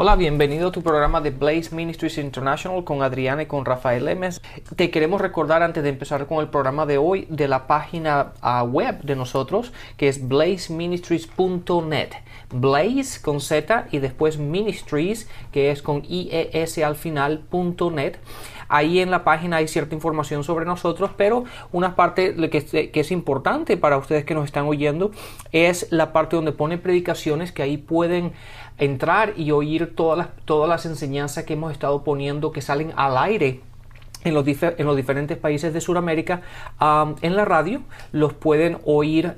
Hola, bienvenido a tu programa de Blaze Ministries International con Adriana y con Rafael Lemes. Te queremos recordar antes de empezar con el programa de hoy de la página uh, web de nosotros que es blazeministries.net. Blaze con Z y después Ministries que es con IES al final.net. Ahí en la página hay cierta información sobre nosotros, pero una parte que es importante para ustedes que nos están oyendo es la parte donde pone predicaciones que ahí pueden entrar y oír todas las, todas las enseñanzas que hemos estado poniendo que salen al aire en los, en los, diferentes países de Sudamérica en la radio, los pueden oír,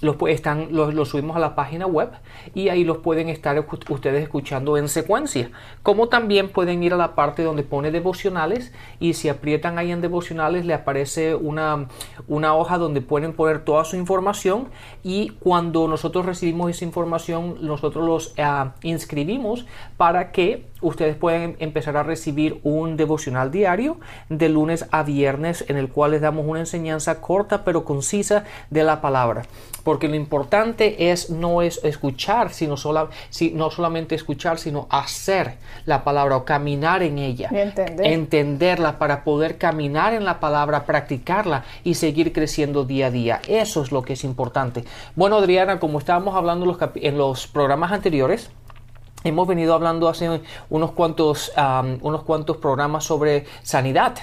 los, están, los, subimos a la página web y ahí los pueden estar ustedes escuchando en secuencia. Como también pueden ir a la parte donde pone devocionales y si aprietan ahí en devocionales le aparece una, una hoja donde pueden poner toda su información y cuando nosotros recibimos esa información nosotros los ah, inscribimos para que ustedes pueden empezar a recibir un devocional diario de lunes a viernes en el cual les damos una enseñanza corta pero concisa de la palabra. Porque lo importante es no es escuchar, sino sola, si, no solamente escuchar, sino hacer la palabra o caminar en ella. Entenderla para poder caminar en la palabra, practicarla y seguir creciendo día a día. Eso es lo que es importante. Bueno, Adriana, como estábamos hablando en los programas anteriores, Hemos venido hablando hace unos cuantos, unos cuantos programas sobre sanidad,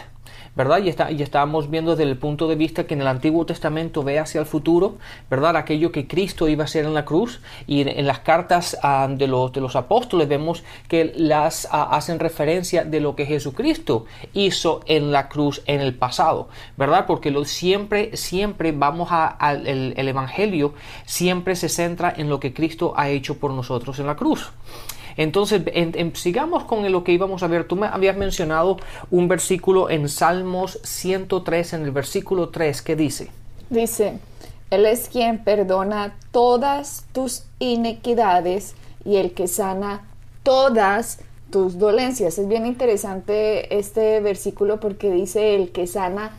¿verdad? Y, está, y estábamos viendo desde el punto de vista que en el Antiguo Testamento ve hacia el futuro, ¿verdad? Aquello que Cristo iba a hacer en la cruz. Y en, las cartas de, los, de los apóstoles vemos que las hacen referencia de lo que Jesucristo hizo en la cruz en el pasado, ¿verdad? Porque lo, siempre, siempre vamos al el, el Evangelio, siempre se centra en lo que Cristo ha hecho por nosotros en la cruz. Entonces, sigamos con lo que íbamos a ver. Tú me habías mencionado un versículo en Salmos 103, en el versículo 3, que dice. Dice, Él es quien perdona todas tus iniquidades y el que sana todas tus dolencias. Es bien interesante este versículo porque dice el que sana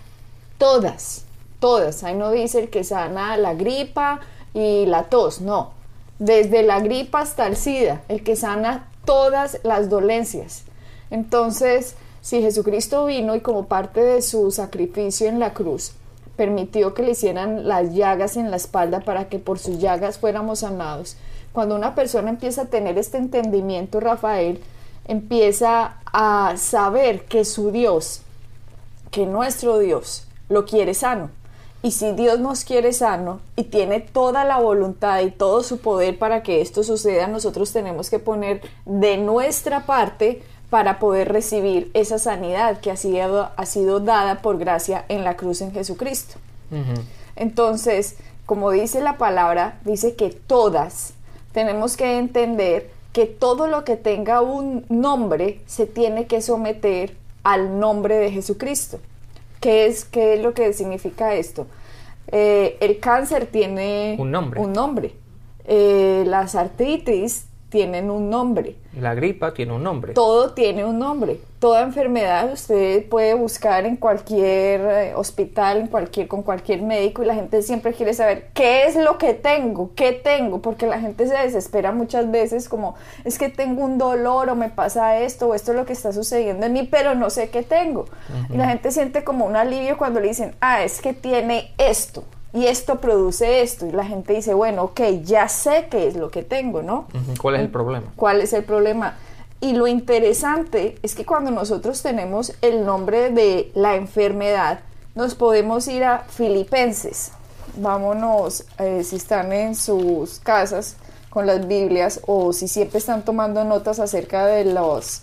todas, todas. Ahí no dice el que sana la gripa y la tos, no desde la gripa hasta el SIDA, el que sana todas las dolencias. Entonces, si Jesucristo vino y como parte de su sacrificio en la cruz, permitió que le hicieran las llagas en la espalda para que por sus llagas fuéramos sanados. Cuando una persona empieza a tener este entendimiento, Rafael, empieza a saber que su Dios, que nuestro Dios, lo quiere sano. Y si Dios nos quiere sano y tiene toda la voluntad y todo su poder para que esto suceda, nosotros tenemos que poner de nuestra parte para poder recibir esa sanidad que ha sido, ha sido dada por gracia en la cruz en Jesucristo. Entonces, como dice la palabra, dice que todas tenemos que entender que todo lo que tenga un nombre se tiene que someter al nombre de Jesucristo. ¿Qué es, qué es lo que significa esto? Eh, el cáncer tiene un nombre. Un nombre. Eh, las artritis tienen un nombre. La gripa tiene un nombre. Todo tiene un nombre. Toda enfermedad usted puede buscar en cualquier eh, hospital, en cualquier, con cualquier médico y la gente siempre quiere saber qué es lo que tengo, qué tengo, porque la gente se desespera muchas veces como es que tengo un dolor o me pasa esto o esto es lo que está sucediendo en mí, pero no sé qué tengo. Y la gente siente como un alivio cuando le dicen, ah, es que tiene esto y esto produce esto. Y la gente dice, bueno, ok, ya sé qué es lo que tengo, ¿no? ¿Cuál es el problema? ¿Cuál es el problema? Y lo interesante es que cuando nosotros tenemos el nombre de la enfermedad, nos podemos ir a Filipenses. Vámonos, eh, si están en sus casas con las Biblias o si siempre están tomando notas acerca de los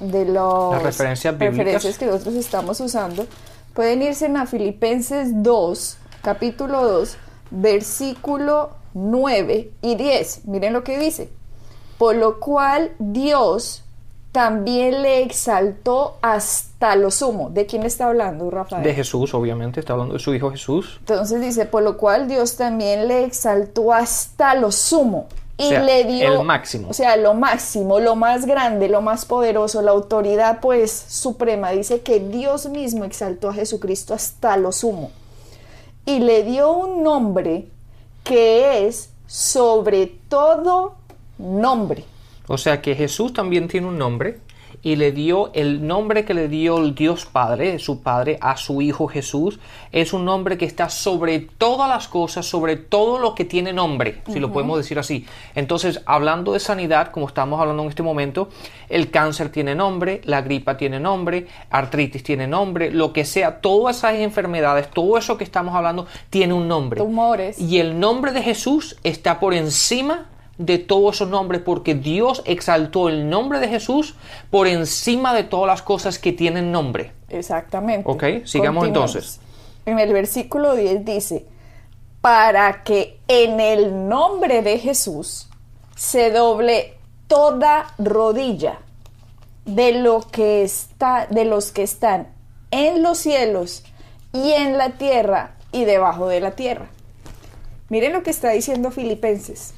de los referencias, referencias que nosotros estamos usando, pueden irse a Filipenses 2, capítulo 2, versículo 9 y 10. Miren lo que dice. Por lo cual Dios también le exaltó hasta lo sumo. ¿De quién está hablando, Rafael? De Jesús, obviamente, está hablando de su Hijo Jesús. Entonces dice, por lo cual Dios también le exaltó hasta lo sumo y O sea, le dio el máximo. o sea, lo máximo, lo más grande, lo más poderoso, la autoridad pues suprema. Dice que Dios mismo exaltó a Jesucristo hasta lo sumo y le dio un nombre que es sobre todo nombre. O sea que Jesús también tiene un nombre y le dio el nombre que le dio el Dios Padre, su Padre, a su Hijo Jesús. Es un nombre que está sobre todas las cosas, sobre todo lo que tiene nombre, si lo podemos decir así. Entonces, hablando de sanidad, como estamos hablando en este momento, el cáncer tiene nombre, la gripa tiene nombre, artritis tiene nombre, lo que sea, todas esas enfermedades, todo eso que estamos hablando tiene un nombre. Tumores. Y el nombre de Jesús está por encima de todos esos nombres porque Dios exaltó el nombre de Jesús por encima de todas las cosas que tienen nombre. Exactamente. Ok, sigamos entonces. En el versículo 10 dice, para que en el nombre de Jesús se doble toda rodilla de lo que está de los que están en los cielos y en la tierra y debajo de la tierra. Miren lo que está diciendo Filipenses,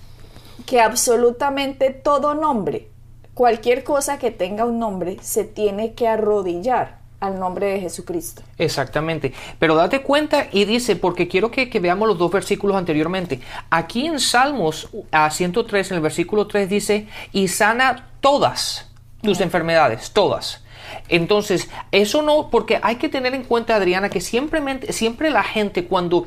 que absolutamente todo nombre, cualquier cosa que tenga un nombre, se tiene que arrodillar al nombre de Jesucristo. Exactamente. Pero date cuenta y dice, porque quiero que, que veamos los dos versículos anteriormente. Aquí en Salmos a 103, en el versículo 3 dice, y sana todas tus enfermedades, todas. Entonces, eso no, porque hay que tener en cuenta, Adriana, que siempre, siempre la gente cuando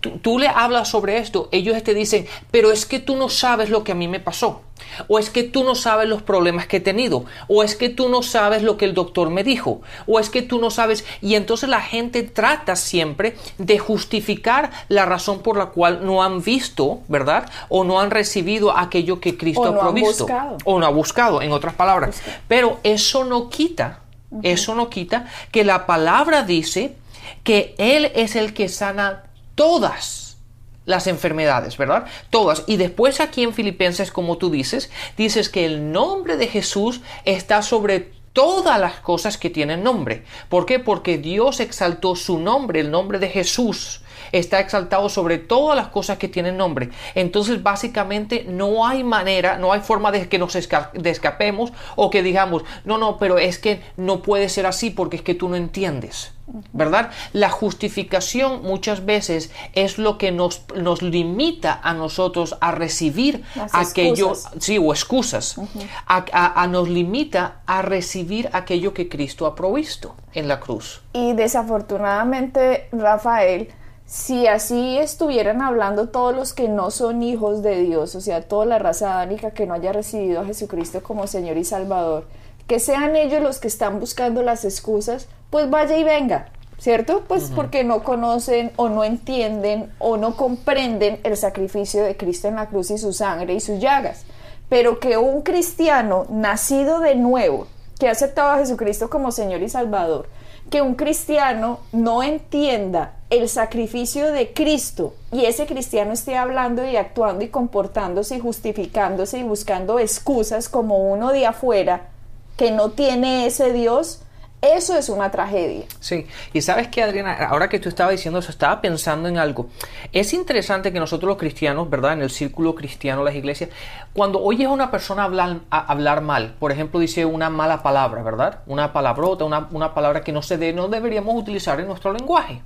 tú, tú, le hablas sobre esto, ellos te dicen, pero es que tú no sabes lo que a mí me pasó, o es que tú no sabes los problemas que he tenido, o es que tú no sabes lo que el doctor me dijo, o es que tú no sabes, y entonces la gente trata siempre de justificar la razón por la cual no han visto, ¿verdad? O no han recibido aquello que Cristo o no ha provisto, han o no ha buscado, en otras palabras. Pero eso no quita, uh -huh. eso no quita que la palabra dice que Él es el que sana todas las enfermedades, ¿verdad? Todas. Y después aquí en Filipenses, como tú dices, dices que el nombre de Jesús está sobre todas las cosas que tienen nombre. ¿Por qué? Porque Dios exaltó su nombre, el nombre de Jesús está exaltado sobre todas las cosas que tienen nombre. Entonces, básicamente, no hay manera, no hay forma de que nos esca escapemos o que digamos, no, no, pero es que no puede ser así porque es que tú no entiendes. ¿Verdad? La justificación muchas veces es lo que nos, nos limita a nosotros a recibir Las aquello, excusas. sí, o excusas, uh -huh. a, a, a nos limita a recibir aquello que Cristo ha provisto en la cruz. Y desafortunadamente, Rafael, si así estuvieran hablando todos los que no son hijos de Dios, o sea, toda la raza adánica que no haya recibido a Jesucristo como Señor y Salvador, que sean ellos los que están buscando las excusas, pues vaya y venga, ¿cierto? Pues uh -huh. porque no conocen o no entienden o no comprenden el sacrificio de Cristo en la cruz y su sangre y sus llagas. Pero que un cristiano nacido de nuevo, que ha aceptado a Jesucristo como Señor y Salvador, que un cristiano no entienda el sacrificio de Cristo y ese cristiano esté hablando y actuando y comportándose y justificándose y buscando excusas como uno de afuera que no tiene ese Dios, eso es una tragedia. Sí, y sabes que Adriana, ahora que tú estabas diciendo eso, estaba pensando en algo. Es interesante que nosotros los cristianos, ¿verdad? En el círculo cristiano, las iglesias, cuando oyes a una persona hablar, hablar mal, por ejemplo, dice una mala palabra, ¿verdad? Una palabrota, una, una palabra que no se de, no deberíamos utilizar en nuestro lenguaje.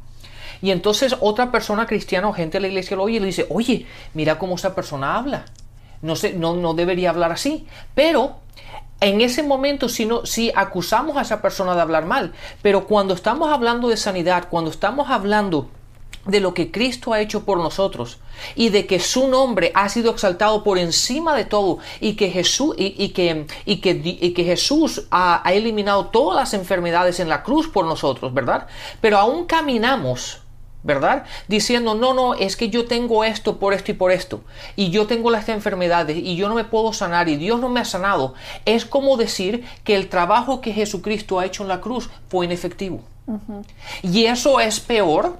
Y entonces otra persona cristiana o gente de la iglesia lo oye y le dice, oye, mira cómo esa persona habla. No, sé, no, no debería hablar así. Pero en ese momento si, no, si acusamos a esa persona de hablar mal, pero cuando estamos hablando de sanidad, cuando estamos hablando de lo que Cristo ha hecho por nosotros y de que su nombre ha sido exaltado por encima de todo y que Jesús, y, que, ha eliminado todas las enfermedades en la cruz por nosotros, ¿verdad? Pero aún caminamos ¿verdad? Diciendo, no, no, es que yo tengo esto por esto y por esto, y yo tengo las enfermedades y yo no me puedo sanar y Dios no me ha sanado. Es como decir que el trabajo que Jesucristo ha hecho en la cruz fue inefectivo. Uh -huh. Y eso es peor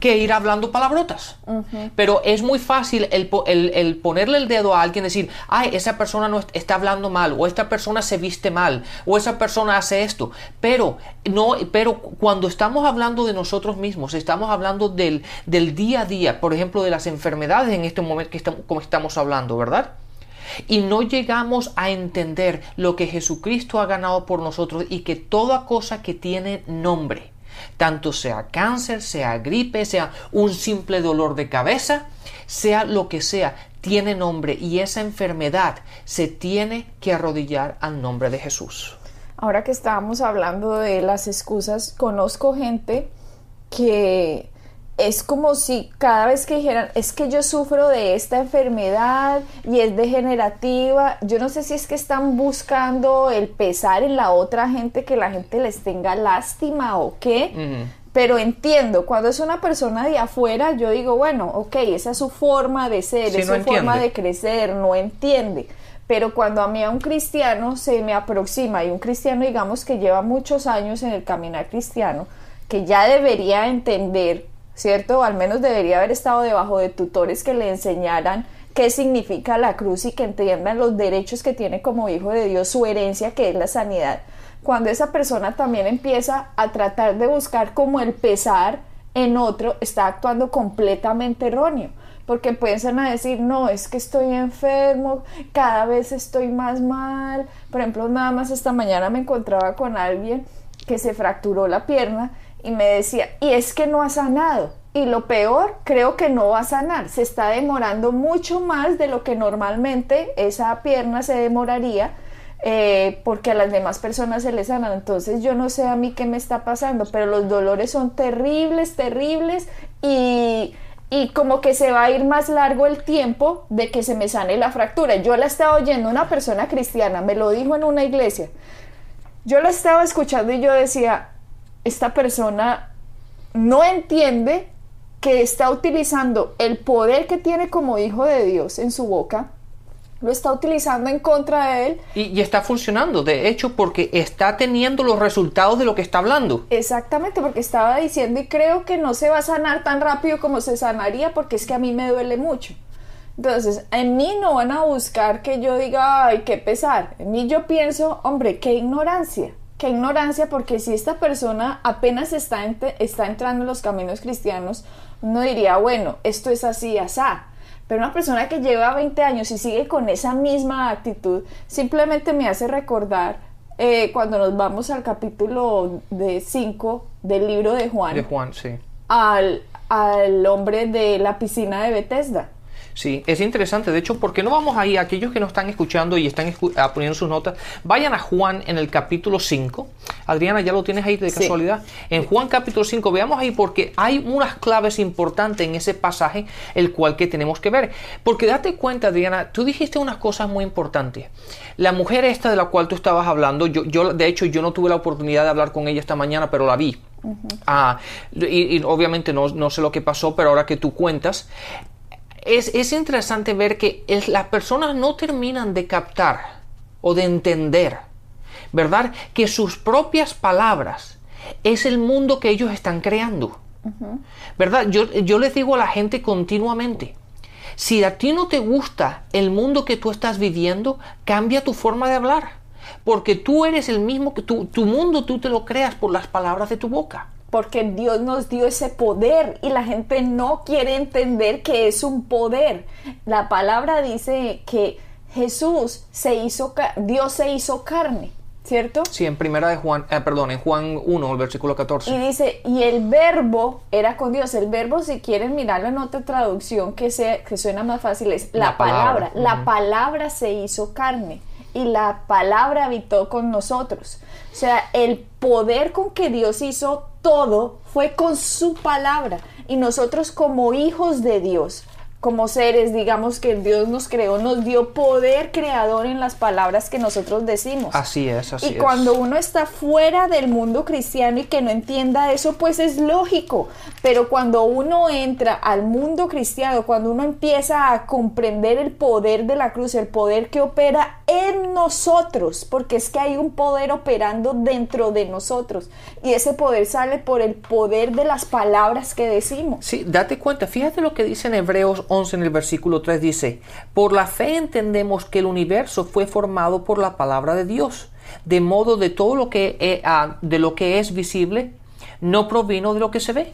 que ir hablando palabrotas. Uh -huh. Pero es muy fácil el, el, el, ponerle el dedo a alguien y decir, ay, esa persona no está hablando mal, o esta persona se viste mal, o esa persona hace esto. Pero, no, pero cuando estamos hablando de nosotros mismos, estamos hablando del, del día a día, por ejemplo, de las enfermedades en este momento que estamos, como estamos hablando, ¿verdad? y no llegamos a entender lo que Jesucristo ha ganado por nosotros y que toda cosa que tiene nombre, tanto sea cáncer, sea gripe, sea un simple dolor de cabeza, sea lo que sea, tiene nombre y esa enfermedad se tiene que arrodillar al nombre de Jesús. Ahora que estábamos hablando de las excusas, conozco gente que es como si cada vez que dijeran, es que yo sufro de esta enfermedad y es degenerativa, yo no sé si es que están buscando el pesar en la otra gente, que la gente les tenga lástima o qué, pero entiendo, cuando es una persona de afuera, yo digo, bueno, ok, esa es su forma de ser, es su forma de crecer, no entiende. Pero cuando a mí a un cristiano se me aproxima y un cristiano digamos que lleva muchos años en el caminar cristiano, que ya debería entender ¿cierto? al menos debería haber estado debajo de tutores que le enseñaran qué significa la cruz y que entiendan los derechos que tiene como hijo de Dios, su herencia que es la sanidad. Cuando esa persona también empieza a tratar de buscar como el pesar en otro, está actuando completamente erróneo. Porque pueden a decir, no, es que estoy enfermo, cada vez estoy más mal. Por ejemplo, nada más esta mañana me encontraba con alguien que se fracturó la pierna y me decía, y es que no ha sanado. Y lo peor, creo que no va a sanar. Se está demorando mucho más de lo que normalmente esa pierna se demoraría eh, porque a las demás personas se les sanan. Entonces yo no sé a mí qué me está pasando, pero los dolores son terribles, terribles y, y como que se va a ir más largo el tiempo de que se me sane la fractura. Yo la estaba oyendo una persona cristiana, me lo dijo en una iglesia. Yo la estaba escuchando y yo decía, esta persona no entiende que está utilizando el poder que tiene como hijo de Dios en su boca, lo está utilizando en contra de él. Y, está funcionando, de hecho, porque está teniendo los resultados de lo que está hablando. Exactamente, porque estaba diciendo y creo que no se va a sanar tan rápido como se sanaría porque es que a mí me duele mucho. Entonces, en mí no van a buscar que yo diga, ay, qué pesar. En mí yo pienso, hombre, qué ignorancia qué ignorancia, porque si esta persona apenas está, está entrando en los caminos cristianos, uno diría, bueno, esto es así, asá. Pero una persona que lleva 20 años y sigue con esa misma actitud, simplemente me hace recordar eh, cuando nos vamos al capítulo de 5 del libro de Juan. De Juan, sí. Al, al hombre de la piscina de Bethesda. Sí, es interesante. De hecho, ¿por qué no vamos ahí? Aquellos que nos están escuchando y están ah, poniendo sus notas, vayan a Juan en el capítulo 5. Adriana, ¿ya lo tienes ahí de casualidad? En Juan capítulo 5, veamos ahí porque hay unas claves importantes en ese pasaje, el cual que tenemos que ver. Porque date cuenta, Adriana, tú dijiste unas cosas muy importantes. La mujer esta de la cual tú estabas hablando, yo, yo de hecho, yo no tuve la oportunidad de hablar con ella esta mañana, pero la vi. Ah, y, obviamente no, no, sé lo que pasó, pero ahora que tú cuentas, es, interesante ver que las personas no terminan de captar o de entender, ¿verdad? Que sus propias palabras es el mundo que ellos están creando. ¿Verdad? Yo, yo les digo a la gente continuamente, si a ti no te gusta el mundo que tú estás viviendo, cambia tu forma de hablar. Porque tú eres el mismo que tu, tu mundo, tú te lo creas por las palabras de tu boca porque Dios nos dio ese poder y la gente no quiere entender que es un poder. La palabra dice que Jesús se hizo, Dios se hizo carne. ¿Cierto? Sí, en primera de Juan, eh, perdón, en Juan 1, el versículo 14. Y dice, y el verbo era con Dios. El verbo, si quieren mirarlo en otra traducción que, sea, que suena más fácil, es la, palabra. La palabra se hizo carne y la palabra habitó con nosotros. O sea, el poder con que Dios hizo todo fue con su palabra. Y nosotros como hijos de Dios como seres, digamos que Dios nos creó, nos dio poder creador en las palabras que nosotros decimos. Así es, así es. Y cuando uno está fuera del mundo cristiano y que no entienda eso, pues es lógico. Pero cuando uno entra al mundo cristiano, cuando uno empieza a comprender el poder de la cruz, el poder que opera en nosotros, porque es que hay un poder operando dentro de nosotros. Y ese poder sale por el poder de las palabras que decimos. Sí, date cuenta, fíjate lo que dice en Hebreos en el versículo 3 dice, por la fe entendemos que el universo fue formado por la palabra de Dios, de modo de todo lo que, ah, de lo que es visible no provino de lo que se ve.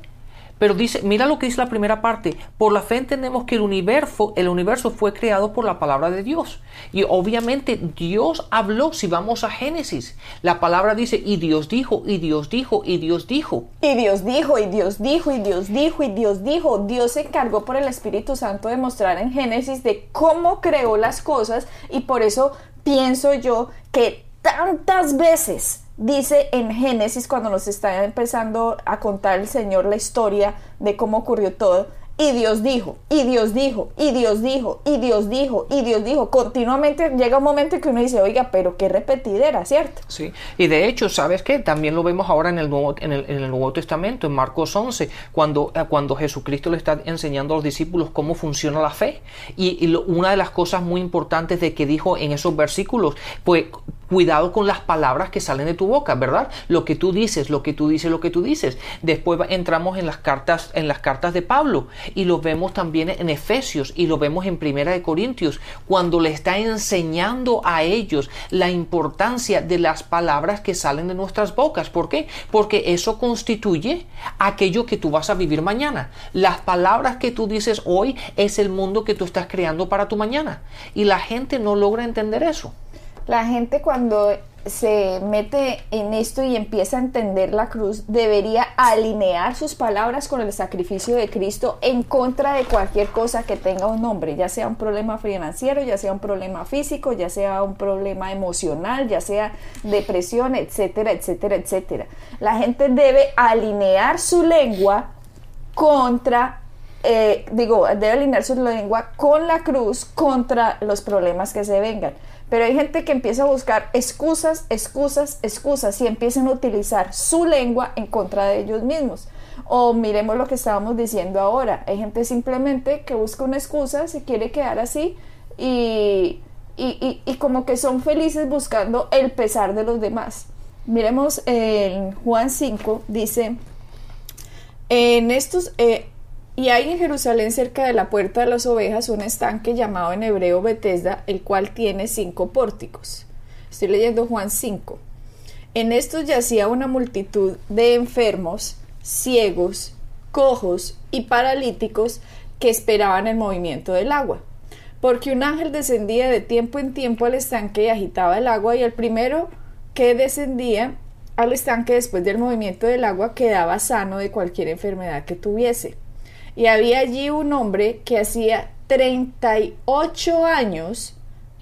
Pero dice, mira lo que dice la primera parte. Por la fe entendemos que el universo, el universo fue creado por la palabra de Dios. Y obviamente Dios habló, si vamos a Génesis, la palabra dice, y Dios dijo, y Dios dijo, y Dios dijo. Y Dios dijo, y Dios dijo, y Dios dijo, y Dios dijo. Dios se encargó por el Espíritu Santo de mostrar en Génesis de cómo creó las cosas y por eso pienso yo que tantas veces dice en Génesis cuando nos está empezando a contar el Señor la historia de cómo ocurrió todo. Y Dios dijo, y Dios dijo, y Dios dijo, y Dios dijo, y Dios dijo. Continuamente llega un momento en que uno dice, oiga, pero qué repetidera, ¿cierto? Sí, y de hecho, ¿sabes qué? También lo vemos ahora en el Nuevo, en el, en el Nuevo Testamento, en Marcos 11, cuando, eh, cuando Jesucristo le está enseñando a los discípulos cómo funciona la fe. Y, y lo- una de las cosas muy importantes de que dijo en esos versículos, pues cuidado con las palabras que salen de tu boca, ¿verdad? Lo que tú dices, lo que tú dices, lo que tú dices. Después entramos en las cartas, en las cartas de Pablo y lo vemos también en Efesios y lo vemos en Primera de Corintios cuando le está enseñando a ellos la importancia de las palabras que salen de nuestras bocas. ¿Por qué? Porque eso constituye aquello que tú vas a vivir mañana. Las palabras que tú dices hoy es el mundo que tú estás creando para tu mañana y la gente no logra entender eso. La gente cuando se mete en esto y empieza a entender la cruz, debería alinear sus palabras con el sacrificio de Cristo en contra de cualquier cosa que tenga un nombre, ya sea un problema financiero, ya sea un problema físico, ya sea un problema emocional, ya sea depresión, etcétera, etcétera, etcétera. La gente debe alinear su lengua contra eh, digo, debe alinear su lengua con la cruz contra los problemas que se vengan. Pero hay gente que empieza a buscar excusas, excusas, excusas y empiezan a utilizar su lengua en contra de ellos mismos. O miremos lo que estábamos diciendo ahora. Hay gente simplemente que busca una excusa, se quiere quedar así y, y, y- como que son felices buscando el pesar de los demás. Miremos en Juan 5, dice, en estos, eh, y hay en Jerusalén cerca de la puerta de las ovejas un estanque llamado en hebreo Betesda, el cual tiene cinco pórticos. Estoy leyendo Juan 5. En estos yacía una multitud de enfermos, ciegos, cojos y paralíticos que esperaban el movimiento del agua. Porque un ángel descendía de tiempo en tiempo al estanque y agitaba el agua y el primero que descendía al estanque después del movimiento del agua quedaba sano de cualquier enfermedad que tuviese. Y había allí un hombre que hacía 38 años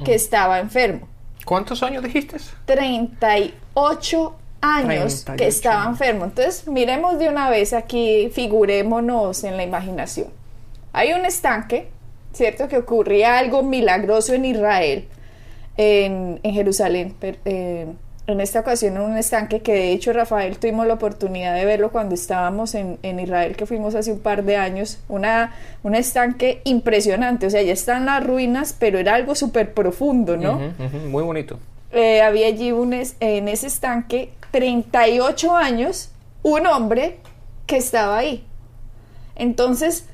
que estaba enfermo. ¿Cuántos años dijiste? 38 años 38 que estaba enfermo. Entonces, miremos de una vez aquí, figurémonos en la imaginación. Hay un estanque, ¿cierto? Que ocurría algo milagroso en Israel, en, en Jerusalén. per- eh, en esta ocasión en un estanque que de hecho Rafael tuvimos la oportunidad de verlo cuando estábamos en, en Israel que fuimos hace un par de años, una, un estanque impresionante, o sea, ya están las ruinas, pero era algo súper profundo, ¿no? Muy bonito. eh, había allí un es- en ese estanque 38 años un hombre que estaba ahí. Entonces,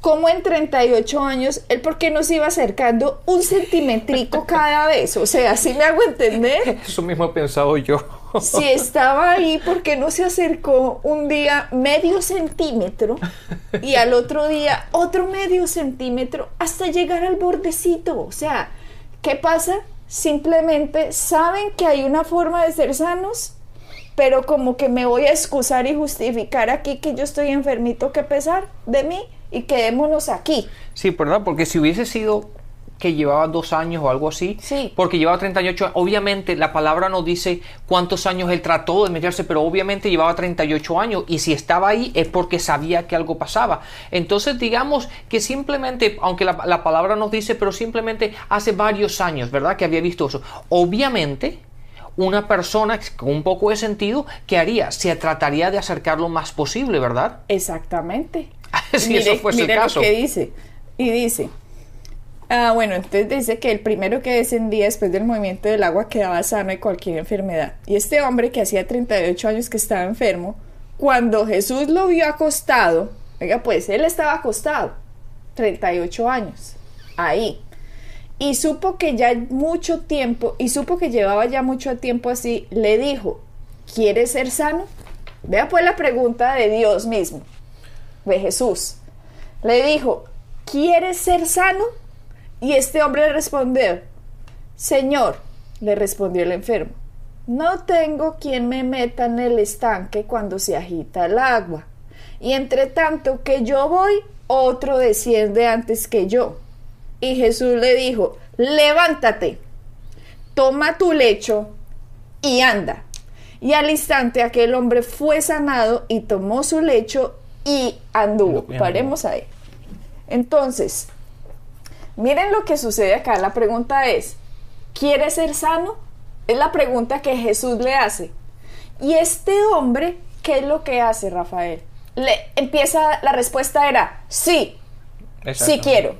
¿cómo en 38 años él por qué nos iba acercando un centimetrico cada vez? O sea, ¿sí me hago entender? Eso mismo he pensado yo. Si estaba ahí, ¿por qué no se acercó un día medio centímetro y al otro día otro medio centímetro hasta llegar al bordecito? O sea, ¿qué pasa? Simplemente saben que hay una forma de ser sanos, pero como que me voy a excusar y justificar aquí que yo estoy enfermito, que pesar de mí y quedémonos aquí. Sí, ¿verdad? Porque si hubiese sido que llevaba dos años o algo así, Sí. porque llevaba 38, obviamente la palabra no dice cuántos años él trató de meterse, pero obviamente llevaba 38 años y si estaba ahí es porque sabía que algo pasaba. Entonces digamos que simplemente, aunque la, la palabra nos dice, pero simplemente hace varios años, ¿verdad? Que había visto eso. Obviamente una persona con un poco de sentido, ¿qué haría? Se trataría de acercar lo más posible, ¿verdad? Exactamente. Si eso fuese el mire caso. lo que dice. Y dice, ah, bueno, entonces dice que el primero que descendía después del movimiento del agua quedaba sano de cualquier enfermedad. Y este hombre que hacía 38 años que estaba enfermo, cuando Jesús lo vio acostado, oiga, pues él estaba acostado, 38 años, ahí. Y supo que ya mucho tiempo, y supo que llevaba ya mucho tiempo así, le dijo, ¿quieres ser sano? Vea pues la pregunta de Dios mismo. De Jesús. Le dijo, ¿quieres ser sano? Y este hombre le respondió, Señor, le respondió el enfermo, no tengo quien me meta en el estanque cuando se agita el agua. Y entre tanto que yo voy, otro desciende antes que yo. Y Jesús le dijo, levántate, toma tu lecho y anda. Y al instante aquel hombre fue sanado y tomó su lecho y anduvo. Paremos ahí. Entonces, miren lo que sucede acá. La pregunta es, ¿quieres ser sano? Es la pregunta que Jesús le hace. Y este hombre, ¿qué es lo que hace, Rafael? Le empieza, la respuesta era, sí, sí quiero.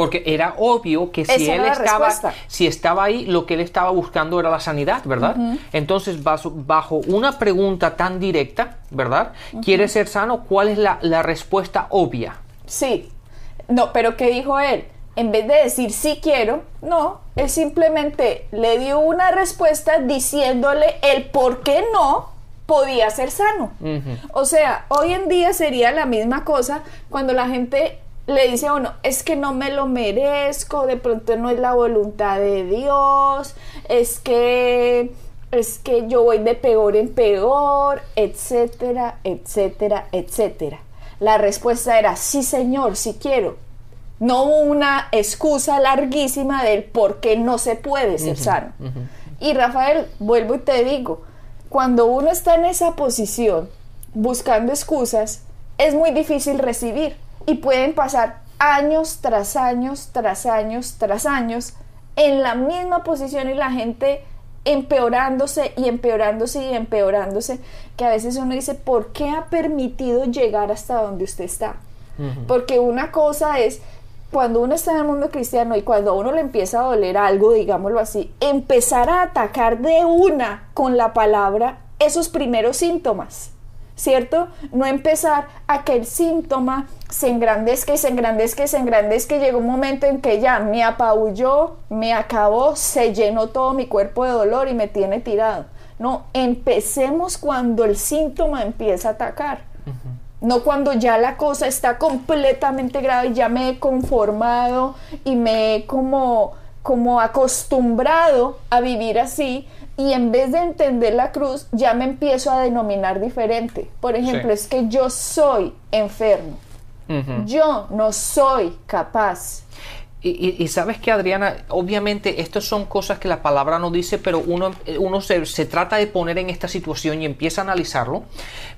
Porque era obvio que si él estaba, si estaba ahí, lo que él estaba buscando era la sanidad, ¿verdad? Entonces, bajo, una pregunta tan directa, ¿verdad? ¿Quiere ser sano? ¿Cuál es la, la respuesta obvia? Sí. No, pero ¿qué dijo él? En vez de decir sí quiero, no, él simplemente le dio una respuesta diciéndole el por qué no podía ser sano. O sea, hoy en día sería la misma cosa cuando la gente le dice a uno, es que no me lo merezco, de pronto no es la voluntad de Dios, es que es que yo voy de peor en peor, etcétera, etcétera, etcétera. La respuesta era, sí señor, sí quiero. No una excusa larguísima del por qué no se puede ser sano. Y Rafael, vuelvo y te digo, cuando uno está en esa posición buscando excusas, es muy difícil recibir y pueden pasar años tras años, tras años, tras años en la misma posición y la gente empeorándose y empeorándose y empeorándose, que a veces uno dice, ¿por qué ha permitido llegar hasta donde usted está? Porque una cosa es cuando uno está en el mundo cristiano y cuando a uno le empieza a doler algo, digámoslo así, empezar a atacar de una con la palabra esos primeros síntomas. ¿cierto? No empezar a que el síntoma se engrandezca y se engrandezca y se engrandezca y llega un momento en que ya me apabulló, me acabó, se llenó todo mi cuerpo de dolor y me tiene tirado. No, empecemos cuando el síntoma empieza a atacar. No cuando ya la cosa está completamente grave y ya me he conformado y me he como, como acostumbrado a vivir así, y en vez de entender la cruz, ya me empiezo a denominar diferente. Por ejemplo, es que yo soy enfermo. Yo no soy capaz. Y, sabes que Adriana, obviamente estas son cosas que la palabra no dice, pero uno, uno se, se, trata de poner en esta situación y empieza a analizarlo,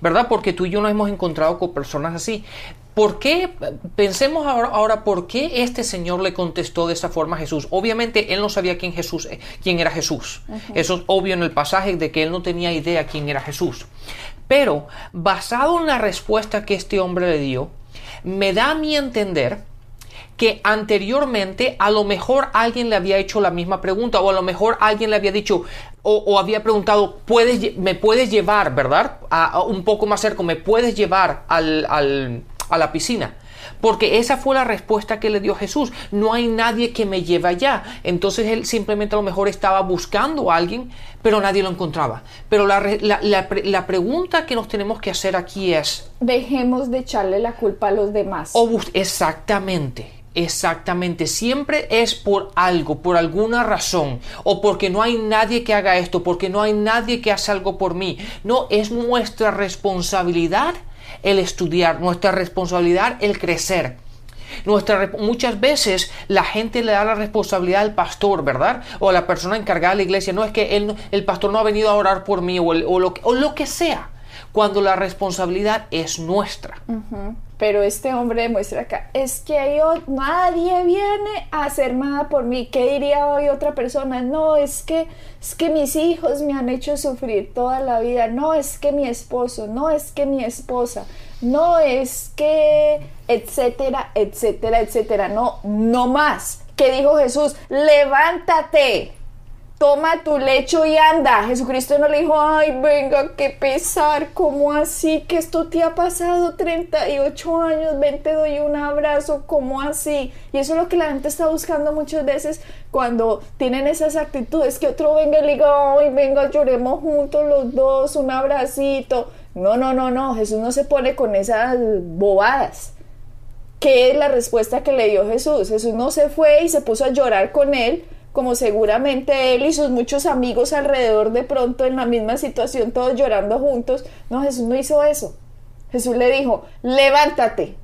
¿verdad? Porque tú y yo nos hemos encontrado con personas así. ¿Por qué? Pensemos ahora, ahora, por qué este señor le contestó de esa forma a Jesús. Obviamente él no sabía quién, Jesús, eh, quién era Jesús. Eso es obvio en el pasaje de que él no tenía idea quién era Jesús. Pero basado en la respuesta que este hombre le dio, me da a mi entender que anteriormente a lo mejor alguien le había hecho la misma pregunta o a lo mejor alguien le había dicho o, había preguntado, ¿puedes, me puedes llevar, ¿verdad? A, un poco más cerca, ¿me puedes llevar al a la piscina. Porque esa fue la respuesta que le dio Jesús. No hay nadie que me lleve allá. Entonces él simplemente a lo mejor estaba buscando a alguien, pero nadie lo encontraba. Pero la, la, pregunta que nos tenemos que hacer aquí es... Dejemos de echarle la culpa a los demás. exactamente. Exactamente, siempre es por algo, por alguna razón, o porque no hay nadie que haga esto, porque no hay nadie que haga algo por mí. No, es nuestra responsabilidad el estudiar, nuestra responsabilidad el crecer. Nuestra, muchas veces la gente le da la responsabilidad al pastor, ¿verdad? O a la persona encargada de la iglesia. No es que él, el pastor no ha venido a orar por mí o, lo, o lo que sea cuando la responsabilidad es nuestra. Pero este hombre demuestra acá, es que yo, nadie viene a hacer nada por mí. ¿Qué diría hoy otra persona? No, es que, es que mis hijos me han hecho sufrir toda la vida. No, es que mi esposo, no, es que mi esposa, no, es que, etcétera, etcétera, etcétera. No, no más. ¿Qué dijo Jesús? Levántate toma tu lecho y anda. Jesucristo no le dijo, ay, venga, qué pesar, ¿cómo así? Que esto te ha pasado 38 años, ven, te doy un abrazo, ¿cómo así? Y eso es lo que la gente está buscando muchas veces cuando tienen esas actitudes, que otro venga y le diga, ay, venga, lloremos juntos los dos, un abracito. No, no, no, no, Jesús no se pone con esas bobadas. ¿Qué es la respuesta que le dio Jesús? Jesús no se fue y se puso a llorar con él, como seguramente él y sus muchos amigos alrededor de pronto en la misma situación, todos llorando juntos. No, Jesús no hizo eso. Jesús le dijo, levántate,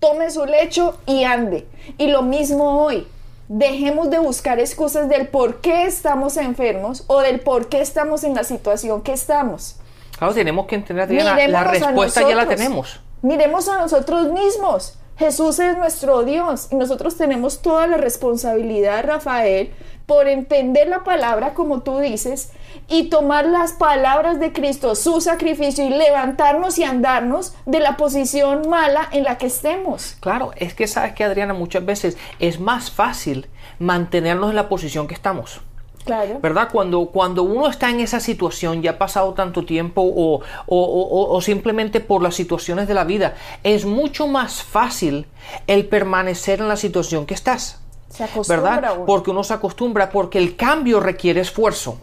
tome su lecho y ande. Y lo mismo hoy. Dejemos de buscar excusas del por qué estamos enfermos o del por qué estamos en la situación que estamos. Claro, tenemos que entender, Adriana, la respuesta ya la tenemos. Miremos a nosotros mismos. Jesús es nuestro Dios y nosotros tenemos toda la responsabilidad, Rafael, por entender la palabra como tú dices y tomar las palabras de Cristo, su sacrificio y levantarnos y andarnos de la posición mala en la que estemos. Claro, es que sabes que Adriana, muchas veces es más fácil mantenernos en la posición que estamos. Claro. ¿Verdad? Cuando, cuando uno está en esa situación, ya ha pasado tanto tiempo o, o- o- o simplemente por las situaciones de la vida, es mucho más fácil el permanecer en la situación que estás. Se acostumbra ¿verdad? uno. Porque uno se acostumbra, porque el cambio requiere esfuerzo.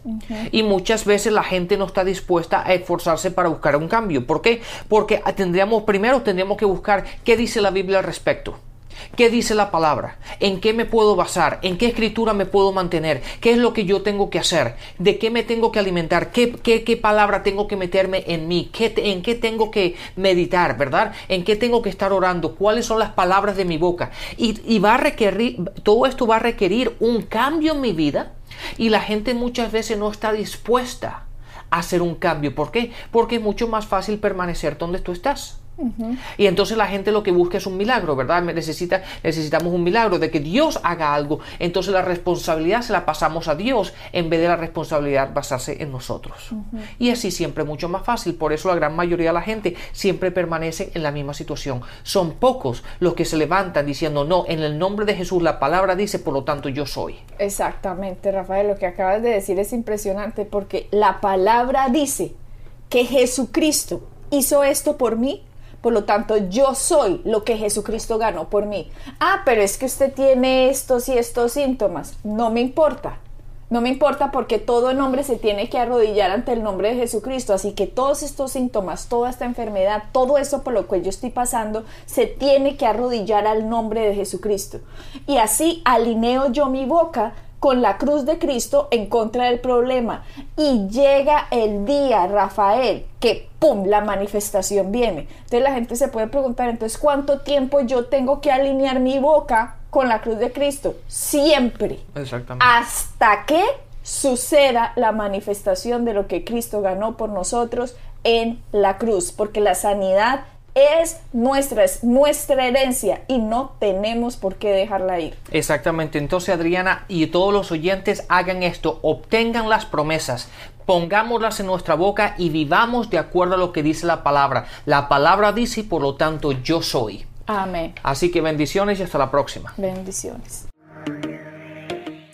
Y muchas veces la gente no está dispuesta a esforzarse para buscar un cambio. ¿Por qué? Porque tendríamos, primero tendríamos que buscar qué dice la Biblia al respecto. ¿Qué dice la palabra? ¿En qué me puedo basar? ¿En qué escritura me puedo mantener? ¿Qué es lo que yo tengo que hacer? ¿De qué me tengo que alimentar? ¿Qué, qué, qué palabra tengo que meterme en mí? ¿Qué, ¿En qué tengo que meditar? ¿Verdad? ¿En qué tengo que estar orando? ¿Cuáles son las palabras de mi boca? Y, y va a requerir, todo esto va a requerir un cambio en mi vida y la gente muchas veces no está dispuesta a hacer un cambio. ¿Por qué? Porque es mucho más fácil permanecer donde tú estás. Y entonces la gente lo que busca es un milagro, ¿verdad? Necesita, necesitamos un milagro de que Dios haga algo. Entonces la responsabilidad se la pasamos a Dios en vez de la responsabilidad basarse en nosotros. Y así siempre es mucho más fácil. Por eso la gran mayoría de la gente siempre permanece en la misma situación. Son pocos los que se levantan diciendo, no, en el nombre de Jesús la palabra dice, por lo tanto yo soy. Exactamente, Rafael, lo que acabas de decir es impresionante porque la palabra dice que Jesucristo hizo esto por mí, por lo tanto yo soy lo que Jesucristo ganó por mí. Ah, pero es que usted tiene estos y estos síntomas, no me importa. No me importa porque todo nombre se tiene que arrodillar ante el nombre de Jesucristo. Así que todos estos síntomas, toda esta enfermedad, todo eso por lo que yo estoy pasando, se tiene que arrodillar al nombre de Jesucristo. Y así alineo yo mi boca con la cruz de Cristo en contra del problema. Y llega el día, Rafael, que ¡pum! la manifestación viene. Entonces la gente se puede preguntar, entonces, ¿cuánto tiempo yo tengo que alinear mi boca con la cruz de Cristo? Siempre Exactamente. hasta que suceda la manifestación de lo que Cristo ganó por nosotros en la cruz, porque la sanidad es nuestra, es nuestra herencia y no tenemos por qué dejarla ir. Exactamente. Entonces, Adriana y todos los oyentes hagan esto, obtengan las promesas, pongámoslas en nuestra boca y vivamos de acuerdo a lo que dice la palabra. La palabra dice, por lo tanto, yo soy. Amén. Así que bendiciones y hasta la próxima. Bendiciones.